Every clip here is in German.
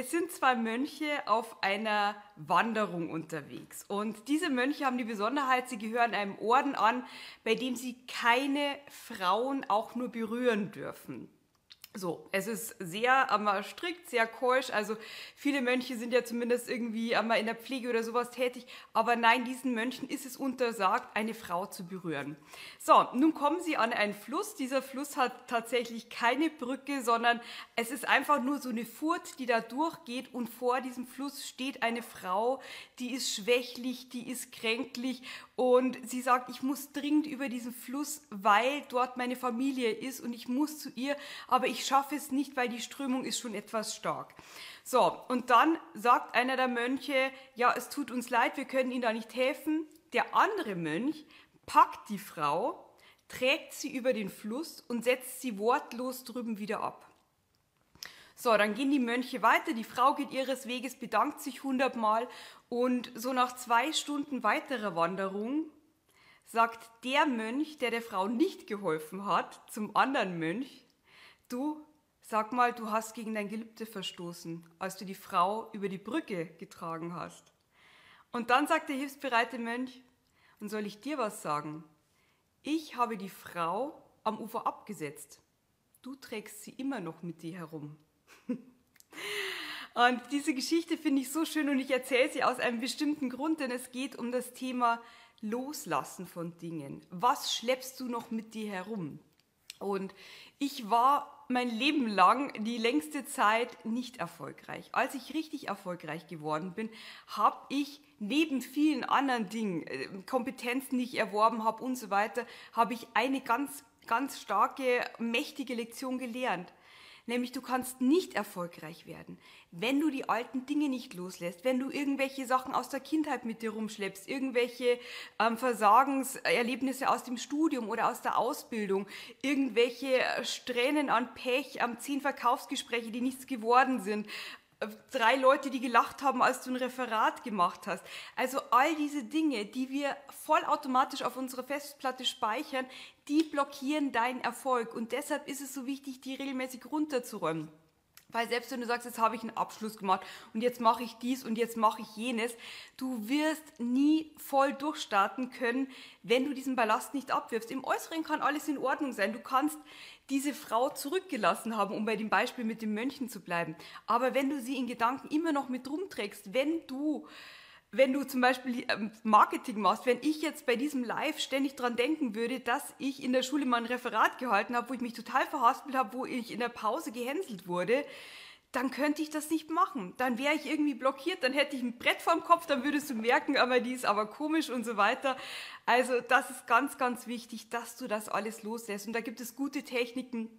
Es sind zwei Mönche auf einer Wanderung unterwegs. Und diese Mönche haben die Besonderheit, sie gehören einem Orden an, bei dem sie keine Frauen auch nur berühren dürfen. So, es ist sehr einmal strikt, sehr keusch. Also viele Mönche sind ja zumindest irgendwie einmal in der Pflege oder sowas tätig. Aber nein, diesen Mönchen ist es untersagt, eine Frau zu berühren. So, nun kommen sie an einen Fluss. Dieser Fluss hat tatsächlich keine Brücke, sondern es ist einfach nur so eine Furt, die da durchgeht. Und vor diesem Fluss steht eine Frau, die ist schwächlich, die ist kränklich und sie sagt, ich muss dringend über diesen Fluss, weil dort meine Familie ist und ich muss zu ihr, aber ich schaffe es nicht, weil die Strömung ist schon etwas stark. So, und dann sagt einer der Mönche, ja, es tut uns leid, wir können Ihnen da nicht helfen. Der andere Mönch packt die Frau, trägt sie über den Fluss und setzt sie wortlos drüben wieder ab. So, dann gehen die Mönche weiter, die Frau geht ihres Weges, bedankt sich hundertmal und so nach zwei Stunden weiterer Wanderung sagt der Mönch, der der Frau nicht geholfen hat, zum anderen Mönch, du, sag mal, du hast gegen dein Gelübde verstoßen, als du die Frau über die Brücke getragen hast. Und dann sagt der hilfsbereite Mönch, und soll ich dir was sagen? Ich habe die Frau am Ufer abgesetzt. Du trägst sie immer noch mit dir herum. Und diese Geschichte finde ich so schön und ich erzähle sie aus einem bestimmten Grund, denn es geht um das Thema Loslassen von Dingen. Was schleppst du noch mit dir herum? Und ich war mein Leben lang die längste Zeit nicht erfolgreich. Als ich richtig erfolgreich geworden bin, habe ich neben vielen anderen Dingen, äh, Kompetenzen, die ich erworben habe und so weiter, habe ich eine ganz, ganz starke, mächtige Lektion gelernt. Nämlich du kannst nicht erfolgreich werden, wenn du die alten Dinge nicht loslässt, wenn du irgendwelche Sachen aus der Kindheit mit dir rumschleppst, irgendwelche ähm, Versagenserlebnisse aus dem Studium oder aus der Ausbildung, irgendwelche Strähnen an Pech, ähm, zehn Verkaufsgespräche, die nichts geworden sind, drei Leute, die gelacht haben, als du ein Referat gemacht hast. Also all diese Dinge, die wir vollautomatisch auf unserer Festplatte speichern, die blockieren deinen Erfolg. Und deshalb ist es so wichtig, die regelmäßig runterzuräumen. Weil selbst wenn du sagst, jetzt habe ich einen Abschluss gemacht und jetzt mache ich dies und jetzt mache ich jenes, du wirst nie voll durchstarten können, wenn du diesen Ballast nicht abwirfst. Im Äußeren kann alles in Ordnung sein. Du kannst diese Frau zurückgelassen haben, um bei dem Beispiel mit den Mönchen zu bleiben. Aber wenn du sie in Gedanken immer noch mit rumträgst, wenn du wenn du zum Beispiel ähm, Marketing machst, wenn ich jetzt bei diesem Live ständig dran denken würde, dass ich in der Schule mal ein Referat gehalten habe, wo ich mich total verhaspelt habe, wo ich in der Pause gehänselt wurde, dann könnte ich das nicht machen. Dann wäre ich irgendwie blockiert, dann hätte ich ein Brett vorm Kopf, dann würdest du merken, aber die ist aber komisch und so weiter. Also das ist ganz, ganz wichtig, dass du das alles loslässt. Und da gibt es gute Techniken,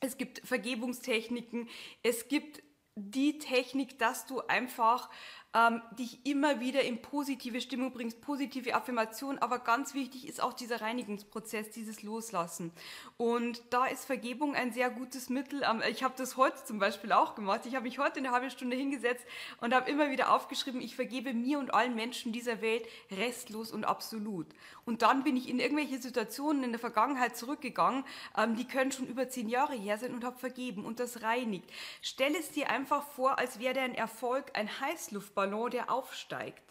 es gibt Vergebungstechniken, es gibt die Technik, dass du einfach ähm, dich immer wieder in positive Stimmung bringst, positive Affirmation, aber ganz wichtig ist auch dieser Reinigungsprozess, dieses Loslassen. Und da ist Vergebung ein sehr gutes Mittel. Ähm, ich habe das heute zum Beispiel auch gemacht. Ich habe mich heute eine halbe Stunde hingesetzt und habe immer wieder aufgeschrieben, ich vergebe mir und allen Menschen dieser Welt restlos und absolut. Und dann bin ich in irgendwelche Situationen in der Vergangenheit zurückgegangen, ähm, die können schon über zehn Jahre her sein und habe vergeben und das reinigt. Stell es dir einfach vor, als wäre dein Erfolg ein Heißluftballon Ballon, der aufsteigt.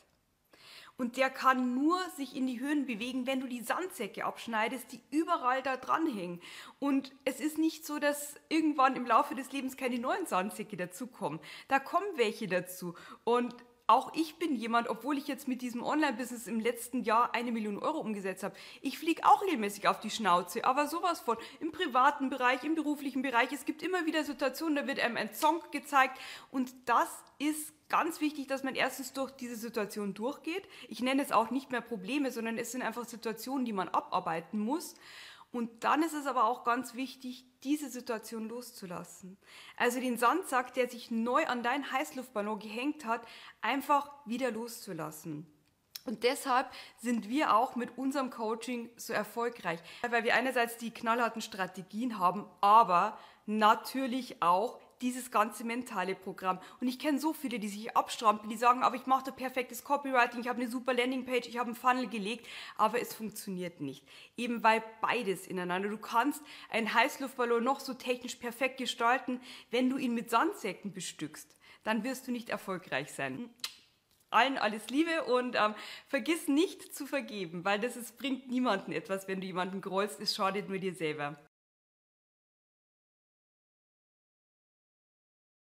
Und der kann nur sich in die Höhen bewegen, wenn du die Sandsäcke abschneidest, die überall da dranhängen. Und es ist nicht so, dass irgendwann im Laufe des Lebens keine neuen Sandsäcke dazukommen. Da kommen welche dazu. Und auch ich bin jemand, obwohl ich jetzt mit diesem Online-Business im letzten Jahr eine Million Euro umgesetzt habe, ich fliege auch regelmäßig auf die Schnauze, aber sowas von im privaten Bereich, im beruflichen Bereich. Es gibt immer wieder Situationen, da wird einem ein Song gezeigt und das ist ganz wichtig, dass man erstens durch diese Situation durchgeht. Ich nenne es auch nicht mehr Probleme, sondern es sind einfach Situationen, die man abarbeiten muss. Und dann ist es aber auch ganz wichtig, diese Situation loszulassen. Also den Sandsack, der sich neu an deinen Heißluftballon gehängt hat, einfach wieder loszulassen. Und deshalb sind wir auch mit unserem Coaching so erfolgreich, weil wir einerseits die knallharten Strategien haben, aber natürlich auch dieses ganze mentale Programm. Und ich kenne so viele, die sich abstrampeln, die sagen, aber ich mache da perfektes Copywriting, ich habe eine super Landingpage, ich habe einen Funnel gelegt, aber es funktioniert nicht. Eben weil beides ineinander. Du kannst einen Heißluftballon noch so technisch perfekt gestalten, wenn du ihn mit Sandsäcken bestückst dann wirst du nicht erfolgreich sein. Allen alles Liebe und ähm, vergiss nicht zu vergeben, weil das ist, bringt niemandem etwas, wenn du jemanden grollst, es schadet nur dir selber.